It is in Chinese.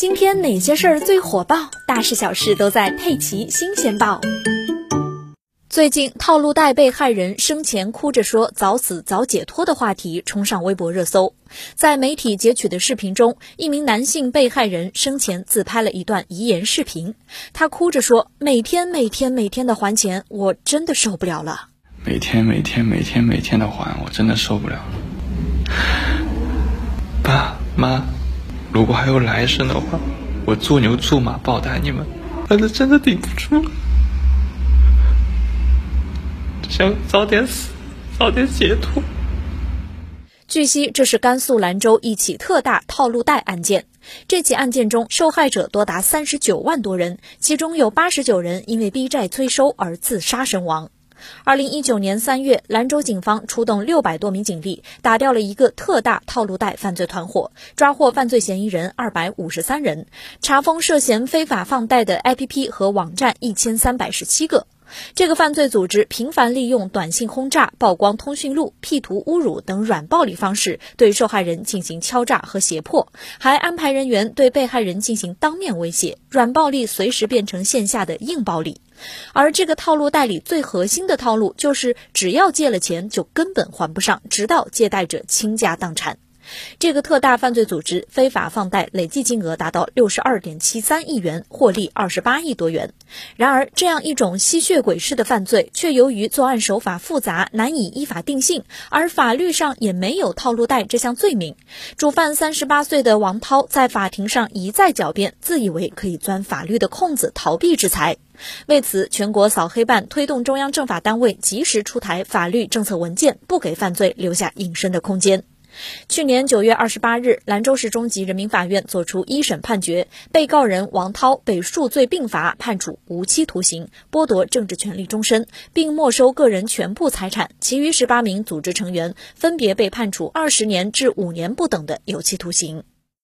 今天哪些事儿最火爆？大事小事都在《佩奇新鲜报》。最近，套路贷被害人生前哭着说“早死早解脱”的话题冲上微博热搜。在媒体截取的视频中，一名男性被害人生前自拍了一段遗言视频，他哭着说：“每天每天每天的还钱，我真的受不了了。每天每天每天每天的还，我真的受不了。爸妈，如果还有来生的话，我做牛做马报答你们，但是真的顶不住了。”想早点死，早点解脱。据悉，这是甘肃兰州一起特大套路贷案件。这起案件中，受害者多达三十九万多人，其中有八十九人因为逼债催收而自杀身亡。二零一九年三月，兰州警方出动六百多名警力，打掉了一个特大套路贷犯罪团伙，抓获犯罪嫌疑人二百五十三人，查封涉嫌非法放贷的 APP 和网站一千三百十七个。这个犯罪组织频繁利用短信轰炸、曝光通讯录、P 图侮辱等软暴力方式对受害人进行敲诈和胁迫，还安排人员对被害人进行当面威胁，软暴力随时变成线下的硬暴力。而这个套路代理最核心的套路就是，只要借了钱就根本还不上，直到借贷者倾家荡产。这个特大犯罪组织非法放贷累计金额达到六十二点七三亿元，获利二十八亿多元。然而，这样一种吸血鬼式的犯罪，却由于作案手法复杂，难以依法定性，而法律上也没有套路贷这项罪名。主犯三十八岁的王涛在法庭上一再狡辩，自以为可以钻法律的空子逃避制裁。为此，全国扫黑办推动中央政法单位及时出台法律政策文件，不给犯罪留下隐身的空间。去年九月二十八日，兰州市中级人民法院作出一审判决，被告人王涛被数罪并罚，判处无期徒刑，剥夺政治权利终身，并没收个人全部财产。其余十八名组织成员分别被判处二十年至五年不等的有期徒刑。